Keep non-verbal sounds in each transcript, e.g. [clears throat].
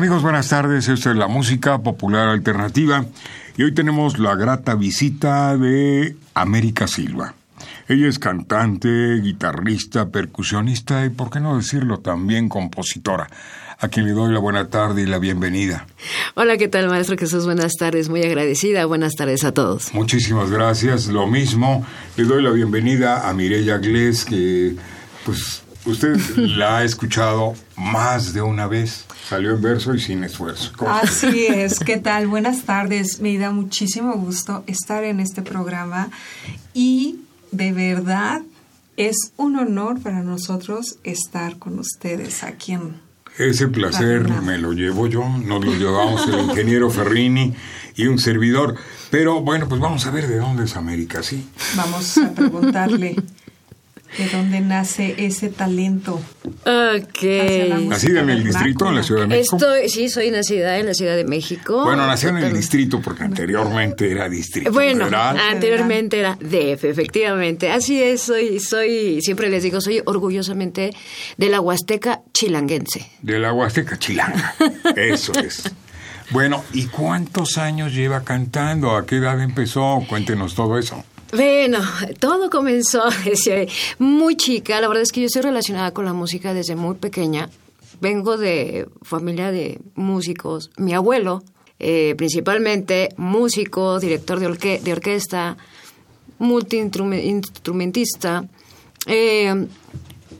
Amigos, buenas tardes. Esto es la música popular alternativa y hoy tenemos la grata visita de América Silva. Ella es cantante, guitarrista, percusionista y, por qué no decirlo, también compositora, a quien le doy la buena tarde y la bienvenida. Hola, ¿qué tal, maestro Jesús? Buenas tardes, muy agradecida. Buenas tardes a todos. Muchísimas gracias. Lo mismo, le doy la bienvenida a Mireya Gles, que, pues, usted la ha escuchado más de una vez. Salió en verso y sin esfuerzo. Así es, ¿qué tal? Buenas tardes. Me da muchísimo gusto estar en este programa y de verdad es un honor para nosotros estar con ustedes aquí en... Ese placer me lo llevo yo, nos lo llevamos el ingeniero Ferrini y un servidor. Pero bueno, pues vamos a ver de dónde es América, ¿sí? Vamos a preguntarle. ¿De dónde nace ese talento? Ok. ¿Nacida en el distrito, en la Ciudad de México? Estoy, sí, soy nacida en la Ciudad de México. Bueno, nací en el distrito porque anteriormente era distrito. Bueno, federal. anteriormente era DF, efectivamente. Así es, soy, soy, siempre les digo, soy orgullosamente de la Huasteca chilanguense. De la Huasteca Chilanga. [laughs] Eso es. Bueno, ¿y cuántos años lleva cantando? ¿A qué edad empezó? Cuéntenos todo eso. Bueno, todo comenzó [laughs] muy chica. La verdad es que yo estoy relacionada con la música desde muy pequeña. Vengo de familia de músicos. Mi abuelo, eh, principalmente músico, director de, de orquesta, multiinstrumentista, eh,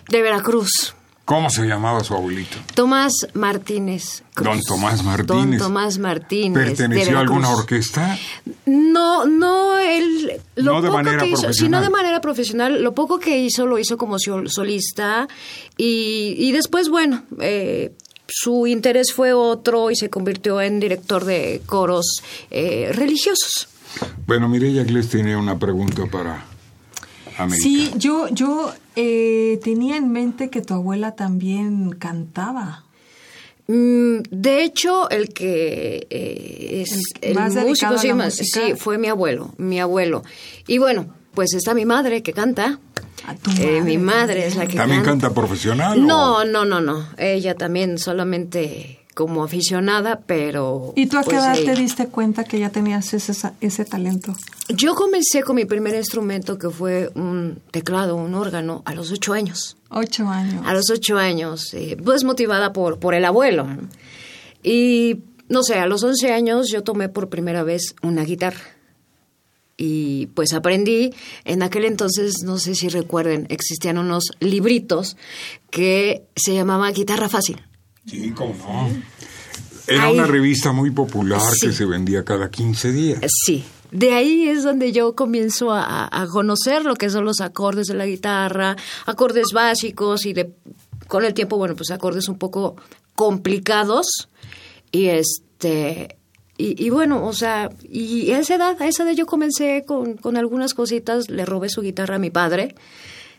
de Veracruz. ¿Cómo se llamaba su abuelito? Tomás Martínez. Cruz. Don Tomás Martínez. Don Tomás Martínez. ¿Perteneció a alguna orquesta? No, no, él. Lo no de poco manera que hizo, profesional. sino de manera profesional. Lo poco que hizo lo hizo como sol- solista. Y, y después, bueno, eh, su interés fue otro y se convirtió en director de coros eh, religiosos. Bueno, Mireya Gles tiene una pregunta para América. Sí, yo, yo eh, tenía en mente que tu abuela también cantaba. Mm, De hecho, el que eh, es El el, más dedicado músico a sí, la más- música. sí, fue mi abuelo, mi abuelo. Y bueno, pues está mi madre que canta. A tu Eh, mi madre madre es la que ¿También canta. canta profesional? o- No, no, no, no. Ella también solamente como aficionada, pero... ¿Y tú a qué pues, edad te diste cuenta que ya tenías ese, ese talento? Yo comencé con mi primer instrumento que fue un teclado, un órgano, a los ocho años. Ocho años. A los ocho años, eh, pues motivada por, por el abuelo. Y no sé, a los once años yo tomé por primera vez una guitarra. Y pues aprendí, en aquel entonces, no sé si recuerden, existían unos libritos que se llamaba Guitarra Fácil. Sí, cómo no. Era Ahí. una revista muy popular Sí. que se vendía cada 15 días. Sí. De ahí es donde yo comienzo a, a conocer lo que son los acordes de la guitarra, acordes básicos y de con el tiempo, bueno, pues acordes un poco complicados y este y, y bueno, o sea, y a esa edad, a esa edad yo comencé con, con algunas cositas, le robé su guitarra a mi padre.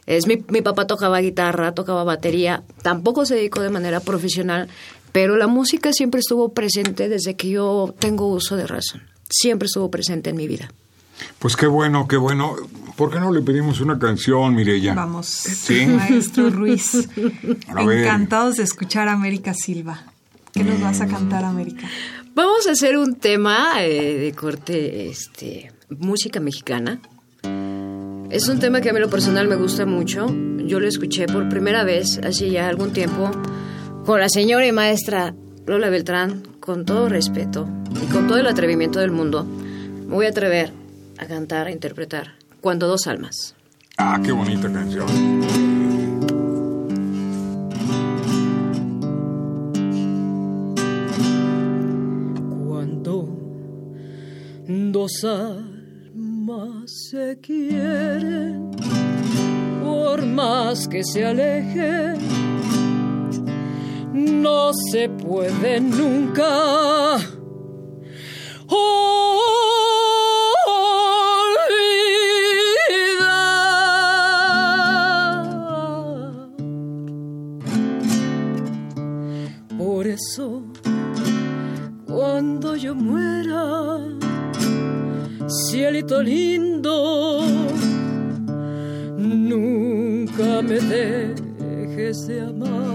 Es mi, mi papá tocaba guitarra, tocaba batería, tampoco se dedicó de manera profesional, pero la música siempre estuvo presente desde que yo tengo uso de razón. Siempre estuvo presente en mi vida. Pues qué bueno, qué bueno. ¿Por qué no le pedimos una canción, Mireya? Vamos, Sí. maestro Ruiz. Encantados de escuchar a América Silva. ¿Qué nos vas a cantar, América? Vamos a hacer un tema eh, de corte, este, música mexicana. Es un tema que a mí lo personal me gusta mucho. Yo lo escuché por primera vez hace ya algún tiempo con la señora y maestra Lola Beltrán, con todo respeto y con todo el atrevimiento del mundo. Me voy a atrever a cantar, a interpretar Cuando dos almas. Ah, qué bonita canción. Cuando dos almas se quieren, por más que se alejen, no se puede nunca. Por eso, cuando yo muera, cielito lindo, nunca me dejes de amar.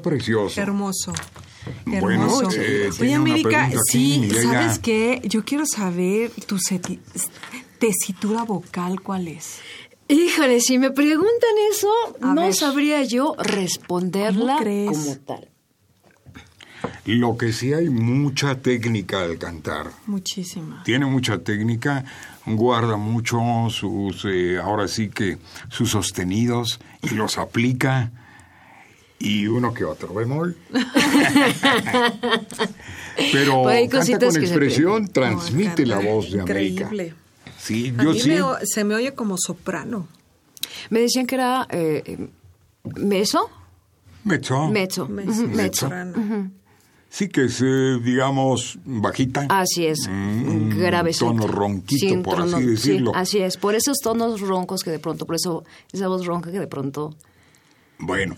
Precioso. Hermoso. Bueno, Hermoso. eh, Oye, América, aquí, sí. ¿sabes qué? Yo quiero saber tu tesitura vocal, ¿cuál es? Híjole, si me preguntan eso, A no ver. sabría yo responderla como tal. Lo que sí hay mucha técnica al cantar. Muchísima. Tiene mucha técnica, guarda mucho sus, eh, ahora sí que sus sostenidos y los aplica. Y uno que otro bemol. [laughs] Pero Hay canta con expresión, transmite No, la voz de América. Increíble. Sí, A yo mí sí. me se me oye como soprano. Me decían que era eh, meso. Mezzo. Mezzo. Mezzo. Mezzo. Soprano. Sí que es, eh, digamos, bajita. Así es, Mm, un grave. tono ronquito, por así decirlo. así es, por esos tonos roncos que de pronto, por eso esa voz ronca que de pronto... Bueno,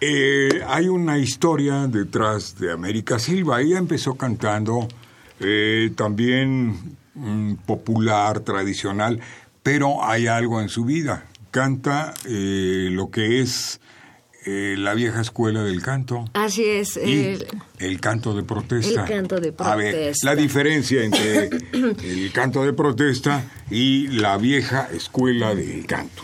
eh, hay una historia detrás de América Silva. Ella empezó cantando eh, también mm, popular, tradicional, pero hay algo en su vida. Canta eh, lo que es eh, la vieja escuela del canto. Así es. Y el canto de protesta. el canto de A ver, protesta. la diferencia entre [coughs] el canto de protesta y la vieja escuela del canto.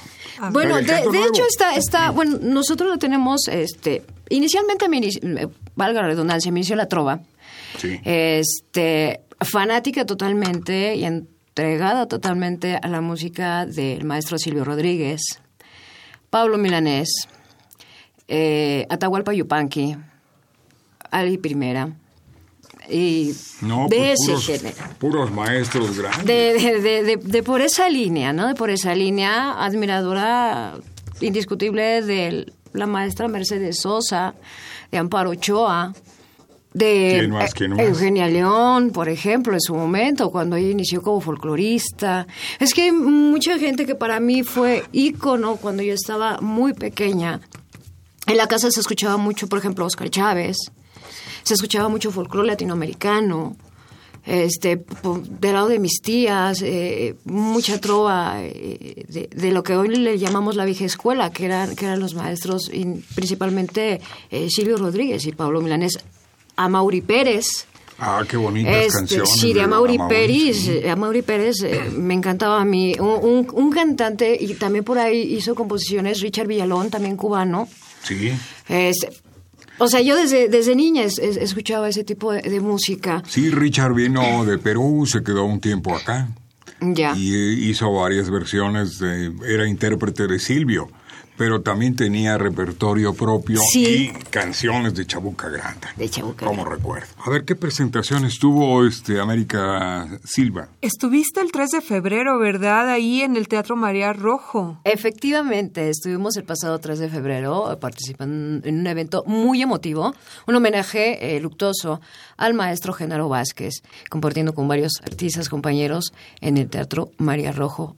Bueno, El de, hecho está, está, bueno, nosotros lo tenemos, este, inicialmente, me inici- valga la redundancia, me inició la trova. Sí. Este, fanática totalmente y entregada totalmente a la música del maestro Silvio Rodríguez, Pablo Milanés, eh, Atahualpa Yupanqui, Ali Primera, y no, de pues ese puros, género. Puros maestros grandes. De, de, de, de, de por esa línea, ¿no? De por esa línea, admiradora indiscutible de la maestra Mercedes Sosa, de Amparo Ochoa, de. Eugenia León, por ejemplo, en su momento, cuando ella inició como folclorista. Es que hay mucha gente que para mí fue ícono cuando yo estaba muy pequeña. En la casa se escuchaba mucho, por ejemplo, Oscar Chávez, se escuchaba mucho folclore latinoamericano, este, del lado de mis tías, eh, mucha trova eh, de, de lo que hoy le llamamos la vieja escuela, que eran, que eran los maestros, principalmente eh, Silvio Rodríguez y Pablo Milanés, a Mauri Pérez. Ah, qué bonitas Este, canciones. sí, de Amaury Amaury, Pérez, sí. Amaury Pérez eh, me encantaba a mí. Un, un- un cantante, y también por ahí hizo composiciones, Richard Villalón, también cubano. Sí. Este, o sea, yo desde, desde niña es- es- escuchaba ese tipo de, de música. Sí, Richard vino de Perú, se quedó un tiempo acá Ya. y hizo varias versiones, de, era intérprete de Silvio, pero también tenía repertorio propio Sí. y canciones de Chabuca Grande. De Chabuca Como recuerdo. A ver, ¿qué presentaciones tuvo este América Silva? Estuviste el 3 de febrero, ¿verdad? Ahí en el Teatro María Rojo. Efectivamente, estuvimos el pasado 3 de febrero eh, participando en un evento muy emotivo, un homenaje eh, luctuoso al maestro Genaro Vázquez, compartiendo con varios artistas compañeros en el Teatro María Rojo.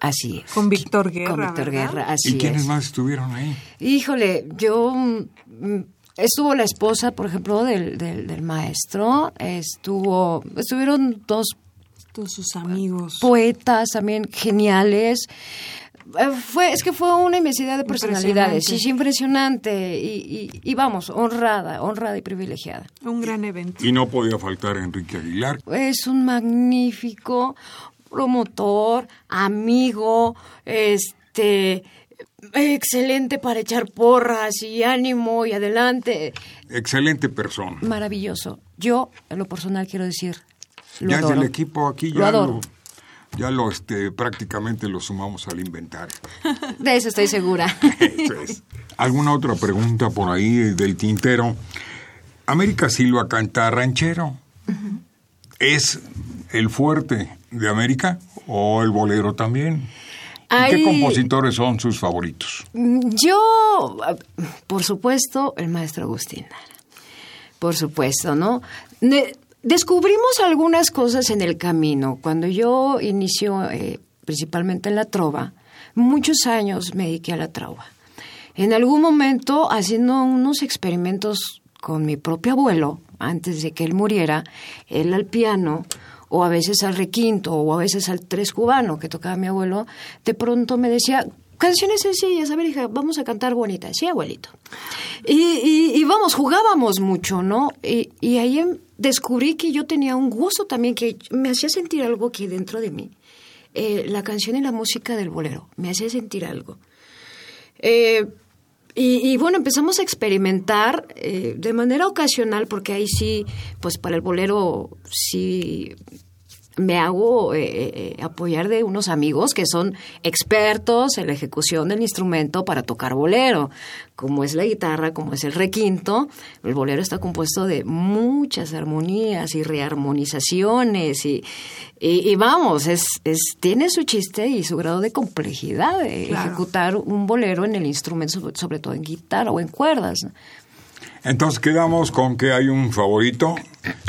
Así es. Con Víctor Guerra, Con Víctor ¿verdad? Guerra, así ¿Y quiénes es. más estuvieron ahí? Híjole, yo... mm, Estuvo la esposa, por ejemplo, del, del, del maestro, estuvo, estuvieron dos Todos sus amigos. poetas también geniales. Eh, Fue, es que fue una inmensidad de personalidades, sí, Impresionante. sí, impresionante. Y, y- y vamos, honrada, honrada y privilegiada. Un gran evento. Y no podía faltar Enrique Aguilar. Es un magnífico promotor, amigo, este excelente para echar porras y ánimo y adelante. Excelente persona. Maravilloso. Yo, en lo personal, quiero decir, lo ya es adoro. del equipo aquí, Lo ya adoro. lo, ya lo este, prácticamente lo sumamos al inventario. [laughs] De eso estoy segura. [laughs] Eso es. ¿Alguna otra pregunta por ahí del tintero? América Silva canta ranchero. ¿Es el fuerte de América o el bolero también? ¿Y ¿Qué compositores son sus favoritos? Yo, por supuesto, el maestro Agustín Lara. Por supuesto, ¿no? Descubrimos algunas cosas en el camino. Cuando yo inicio eh, principalmente en la trova, muchos años me dediqué a la trova. En algún momento, haciendo unos experimentos con mi propio abuelo, antes de que él muriera, él al piano, o a veces al requinto, o a veces al tres cubano que tocaba mi abuelo, de pronto me decía, canciones sencillas, a ver, hija, vamos a cantar bonitas, sí, abuelito. Y, vamos, jugábamos mucho, ¿no? Y, ahí em- descubrí que yo tenía un gusto también que me hacía sentir algo que dentro de mí. Eh, la canción y la música del bolero, me hacía sentir algo. Eh, y, y bueno, empezamos a experimentar eh, de manera ocasional, porque ahí sí, pues para el bolero sí me hago eh, eh, apoyar de unos amigos que son expertos en la ejecución del instrumento para tocar bolero, como es la guitarra, como es el requinto. El bolero está compuesto de muchas armonías y rearmonizaciones y, y, y vamos, es, es, tiene su chiste y su grado de complejidad de Claro. ejecutar un bolero en el instrumento, sobre todo en guitarra o en cuerdas. Entonces quedamos con que hay un favorito.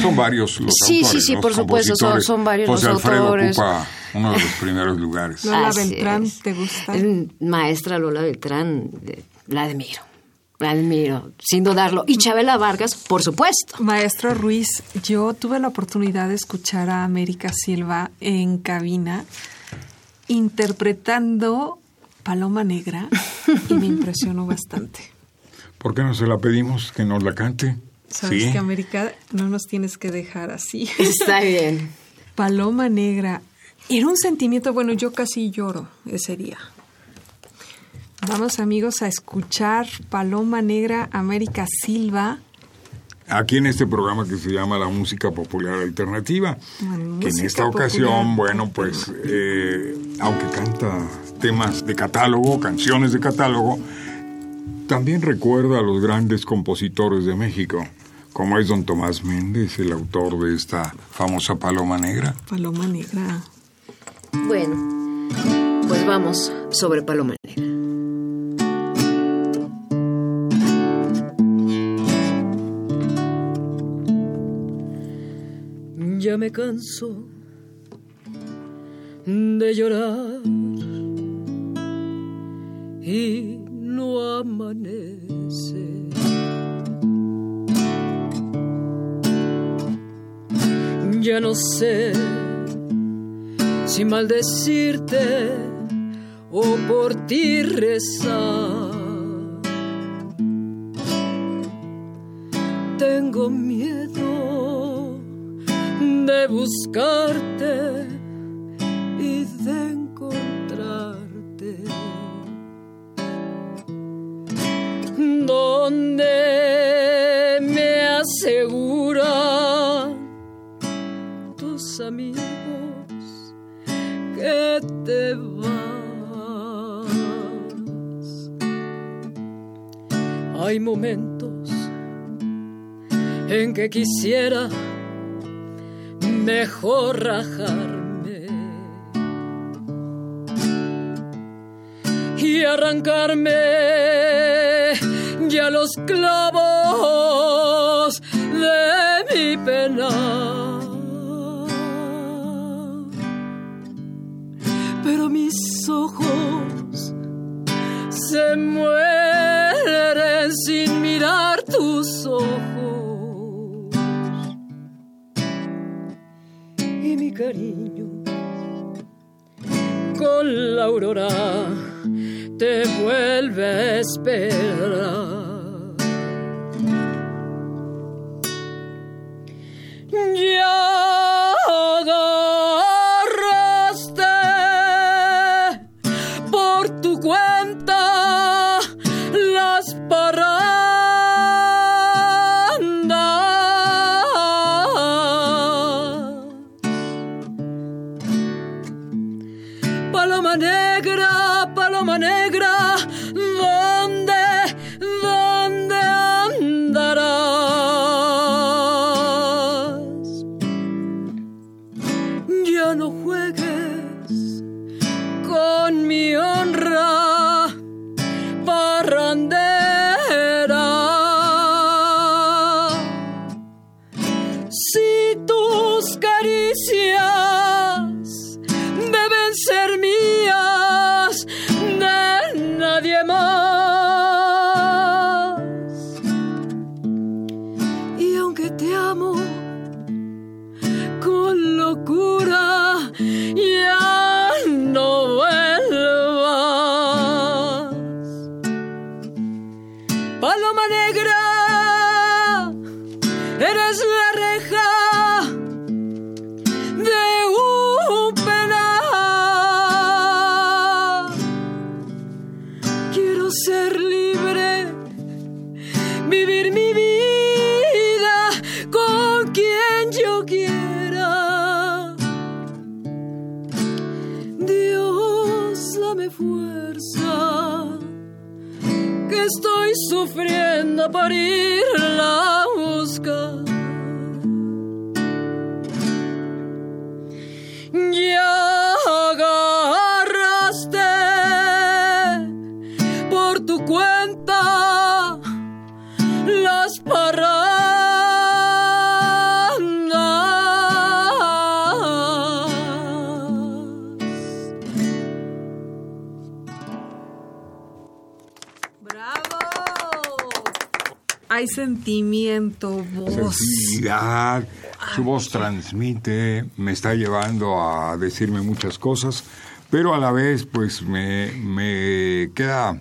Son varios los Sí, autores. sí, sí, los por supuesto, son- varios José los Alfredo autores. ocupa uno de los primeros lugares. Lola Así Beltrán, es. ¿te gusta? Maestra Lola Beltrán, eh, la admiro. La admiro, sin dudarlo. Y Chabela Vargas, por supuesto. Maestro Ruiz, yo tuve la oportunidad de escuchar a América Silva en cabina interpretando Paloma Negra y me impresionó bastante. ¿Por qué no se la pedimos que nos la cante? Sabes Sí. que América no nos tienes que dejar así. [laughs] Está bien. Paloma Negra. Era un sentimiento, bueno, yo casi lloro ese día. Vamos amigos a escuchar Paloma Negra, América Silva. aquí en este programa que se llama La Música Popular Alternativa, que en esta ocasión, bueno, pues, eh, aunque canta temas de catálogo, canciones de catálogo, también recuerda a los grandes compositores de México, como es don Tomás Méndez, el autor de esta famosa Paloma Negra. Paloma Negra. Bueno, pues vamos sobre Paloma Negra. Ya me canso de llorar y amanece. Ya no sé si maldecirte o por ti rezar. Tengo miedo de buscarte amigos que te vas. Hay momentos en que quisiera mejor rajarme y arrancarme ya los clavos ojos. Y mi cariño con la aurora te vuelve a esperar. Las parrandas. ¡Bravo! Hay sentimiento, voz. Sensibilidad, su voz transmite, me está llevando a decirme muchas cosas, pero a la vez pues me, me queda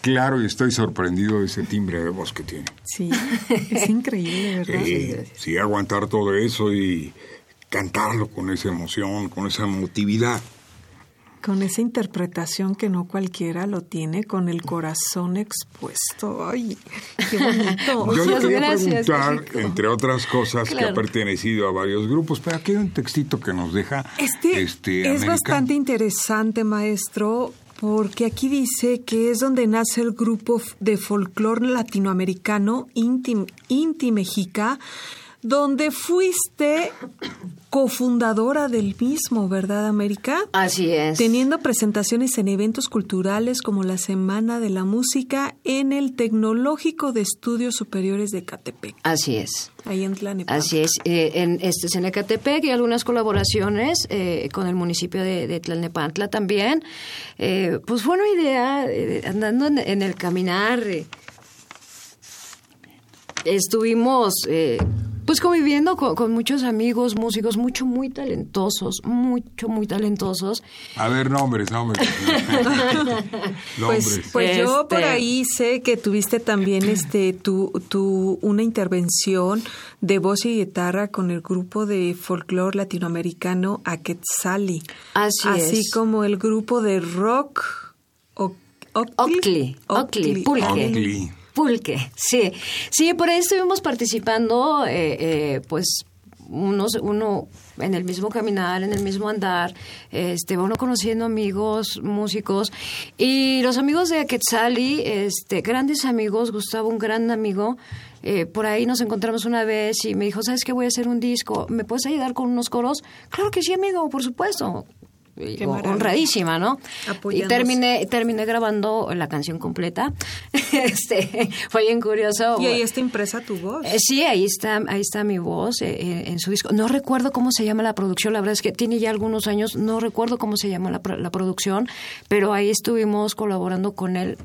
claro y estoy sorprendido de ese timbre de voz que tiene. Sí, es increíble, ¿verdad? [laughs] Eh, sí, aguantar todo eso y cantarlo con esa emoción, con esa emotividad. Con esa interpretación que no cualquiera lo tiene, con el corazón expuesto. ¡Ay, qué bonito! [laughs] Yo le quería gracias, preguntar, México. entre otras cosas, que ha pertenecido a varios grupos, pero aquí hay un textito que nos deja Este, este, es bastante interesante, maestro, porque aquí dice que es donde nace el grupo de folclore latinoamericano Inti, Inti Mexica, donde fuiste cofundadora del mismo, ¿verdad, América? Así es. Teniendo presentaciones en eventos culturales como la Semana de la Música en el Tecnológico de Estudios Superiores de Catepec, Así es. ahí en Tlanepantla. Así es, eh, en, este, es en Ecatepec y algunas colaboraciones eh, con el municipio de, de Tlalnepantla también. Eh, pues fue una idea, eh, andando en, en el caminar, eh, estuvimos eh, pues conviviendo con, con muchos amigos, músicos, mucho, muy talentosos, mucho, muy talentosos. A ver, nombres, nombres. [laughs] Pues, pues yo por Este- ahí sé que tuviste también este tu, tu una intervención de voz y guitarra con el grupo de folclore latinoamericano Aquetzali. Así Así es. como el grupo de rock Oc- Octli, Octli. Octli. Pulque, sí. Sí, por ahí estuvimos participando, eh, eh, pues, unos, uno en el mismo caminar, en el mismo andar, este, uno conociendo amigos, músicos, y los amigos de Quetzali, este, grandes amigos, Gustavo, un gran amigo, eh, por ahí nos encontramos una vez y me dijo, ¿sabes qué? Voy a hacer un disco, ¿me puedes ayudar con unos coros? Claro que sí, amigo, por supuesto. Y Qué maravilla. honradísima, ¿no? Y Apoyándose. terminé, terminé grabando la canción completa. [laughs] este, fue bien curioso. Y ahí está impresa tu voz. Eh, sí, ahí está, ahí está mi voz eh, eh, en su disco. No recuerdo cómo se llama la producción, la verdad es que tiene ya algunos años, no recuerdo cómo se llama la, la producción, pero ahí estuvimos colaborando con él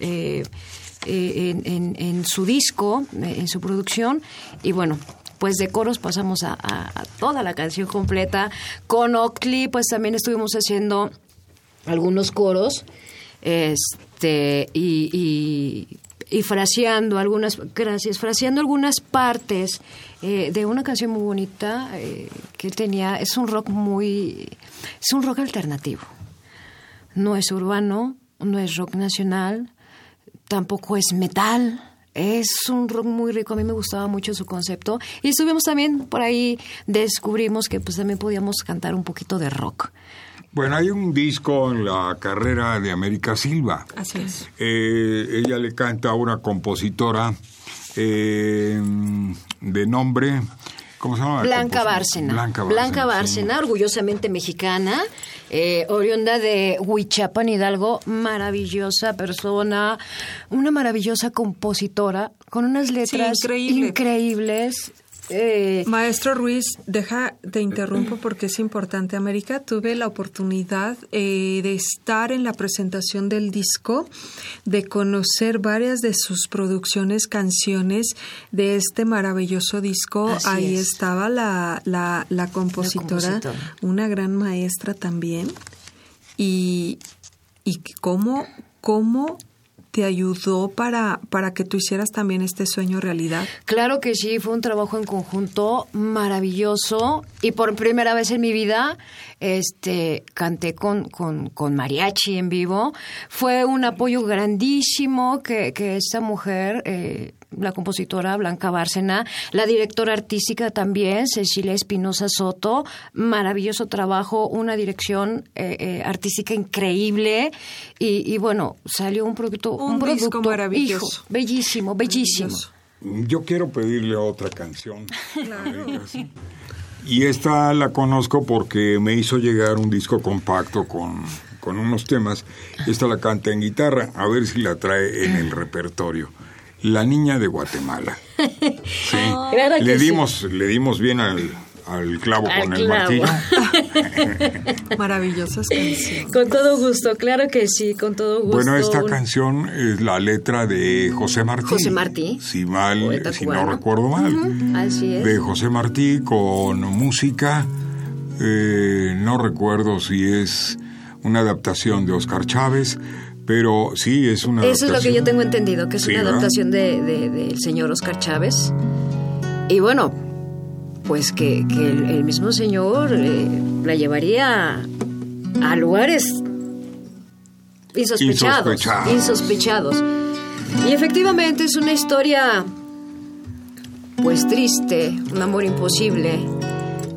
eh, eh, en, en- en su disco, eh, en su producción, y bueno. Pues de coros pasamos a, toda la canción completa. Con Octli, pues también estuvimos haciendo algunos coros este y, y, fraseando algunas gracias algunas partes eh, de una canción muy bonita eh, que tenía es un rock muy es un rock alternativo no es urbano no es rock nacional tampoco es metal es un rock muy rico, a mí me gustaba mucho su concepto. Y estuvimos también por ahí, descubrimos que pues también podíamos cantar un poquito de rock. Bueno, hay un disco en la carrera de América Silva. Así es. Eh, ella le canta a una compositora eh, de nombre, ¿cómo se llama? la Blanca Bárcena. Blanca Blanca Bárcena. Sí. orgullosamente mexicana, eh, oriunda de Huichapan, Hidalgo, maravillosa persona, una maravillosa compositora, con unas letras increíble. increíbles. Eh, Maestro Ruiz, deja, te interrumpo porque es importante. América, tuve la oportunidad eh, de estar en la presentación del disco, de conocer varias de sus producciones, canciones de este maravilloso disco. Así Ahí es. estaba la, la, la compositora, compositora. una gran maestra también. Y, y cómo, cómo te ayudó para, para que tú hicieras también este sueño realidad. Claro que sí, fue un trabajo en conjunto maravilloso y por primera vez en mi vida este canté con, con, con mariachi en vivo. Fue un apoyo grandísimo que, que esta mujer, eh, la compositora Blanca Bárcena, la directora artística también, Cecilia Espinosa Soto, maravilloso trabajo, una dirección eh, eh, artística increíble y, y bueno, salió un producto, Un un, disco producto, maravilloso. hijo, bellísimo, bellísimo. Maravilloso. Yo quiero pedirle otra canción. [laughs] Y esta la conozco porque me hizo llegar un disco compacto con, con unos temas. Esta la canta en guitarra, a ver si la trae en el repertorio. La niña de Guatemala. [laughs] Sí. Claro le sí. dimos, le dimos bien al, al clavo Al con el martillo. [laughs] Maravillosas canciones. Con todo gusto, claro que sí, con todo gusto. Bueno, esta Un- canción es la letra de José Martí. José Martí, Si mal, poeta si no recuerdo mal. Así es. De José Martí con música. eh, no recuerdo si es una adaptación de Oscar Chávez, pero sí es una Eso es lo que yo tengo entendido, que es Sí, una adaptación de, de- del señor Oscar Chávez. Y bueno, pues que, que el, el mismo señor eh, la llevaría a lugares insospechados, insospechados. Y efectivamente es una historia pues triste, un amor imposible,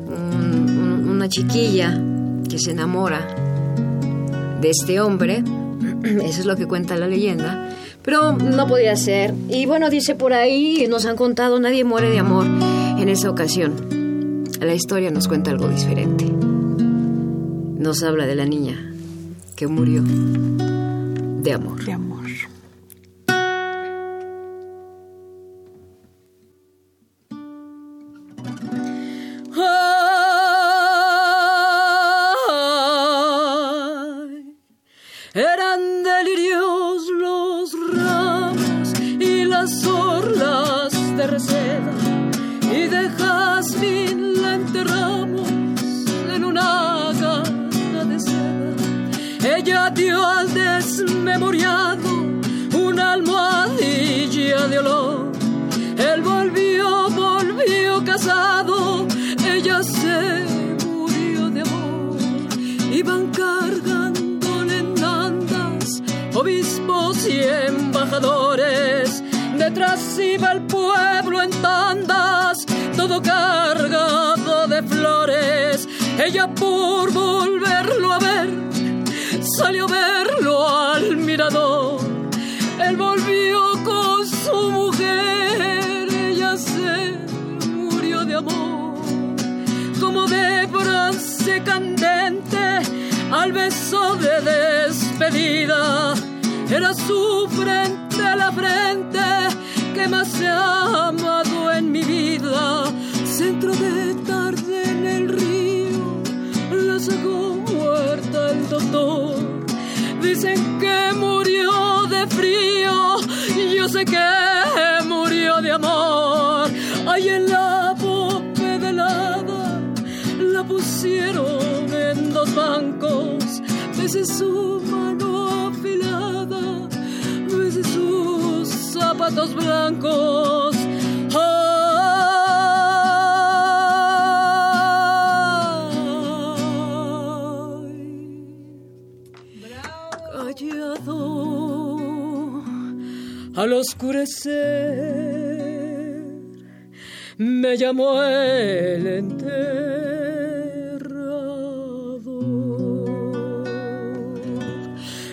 una chiquilla que se enamora de este hombre, [clears throat] eso es lo que cuenta la leyenda, pero no podía ser. Y bueno, dice por ahí, nos han contado, nadie muere de amor en esa ocasión. La historia nos cuenta algo diferente. Nos habla de la niña que murió de amor. De amor. Detrás iba el pueblo en tandas, todo cargado de flores. Ella por volverlo a ver, salió a verlo al mirador. Él volvió con su mujer, ella se murió de amor. Como de bronce candente al beso de despedida, era su frente a la frente que más he amado en mi vida. Centro de tarde en el río, la sacó muerta el doctor. Dicen que murió de frío, yo sé que murió de amor. Ahí en la hada la pusieron en dos bancos, desde su mano afilada, desde sus zapatos blancos. al oscurecer me llamó el enterrado.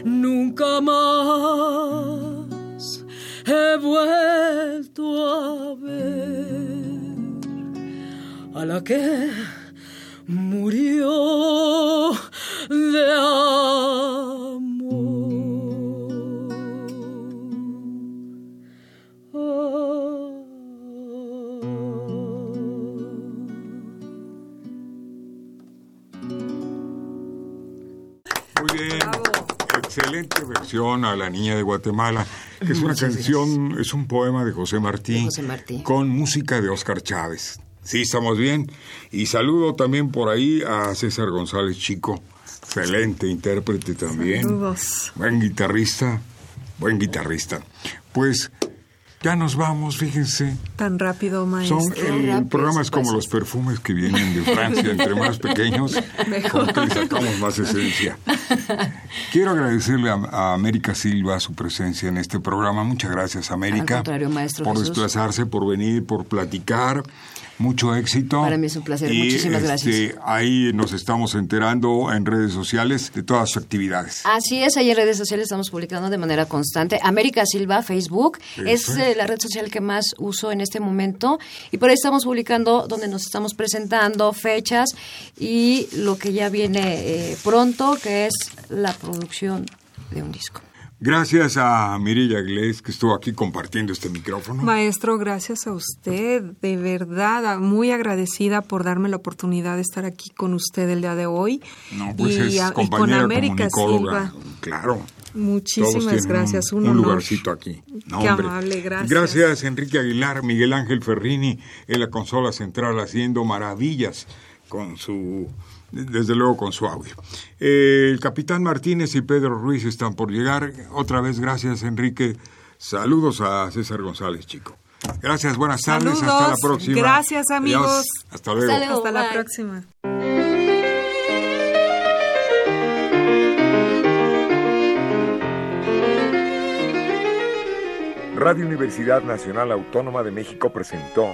Nunca más ver a la que murió de amor. Muy bien. Excelente versión a La Niña de Guatemala que es una canción, es un poema de José Martí, con música de Oscar Chávez. Sí, estamos bien. Y saludo también por ahí a César González Chico, excelente intérprete también. Saludos. Buen guitarrista, buen guitarrista. Pues ya nos vamos, fíjense. Tan rápido, maestro. el, programa es como los perfumes que vienen de Francia, entre [laughs] más pequeños, Mejor. le sacamos más esencia. Quiero agradecerle a, América Silva su presencia en este programa. Muchas gracias, América. por desplazarse, por venir, por platicar mucho éxito. Para mí es un placer, muchísimas este, gracias. Ahí nos estamos enterando en redes sociales de todas sus actividades. Así es, ahí en redes sociales estamos publicando de manera constante. América Silva, Facebook, es eh, la red social que más uso en este momento y por ahí estamos publicando donde nos estamos presentando, fechas y lo que ya viene eh, pronto, que es la producción de un disco. Gracias a Mirilla Glés que estuvo aquí compartiendo este micrófono. Maestro, gracias a usted, de verdad, muy agradecida por darme la oportunidad de estar aquí con usted el día de hoy. No, pues y, es con América Silva. Claro. Muchísimas gracias. Un, lugarcito aquí. Qué amable, gracias. Gracias, Enrique Aguilar, Miguel Ángel Ferrini en la consola central haciendo maravillas con su desde luego con su audio. Eh, el capitán Martínez y Pedro Ruiz están por llegar. Otra vez gracias, Enrique. Saludos a César González, chico. Gracias, buenas tardes, hasta la próxima. Gracias, amigos. Hasta, luego, hasta la próxima. Radio Universidad Nacional Autónoma de México presentó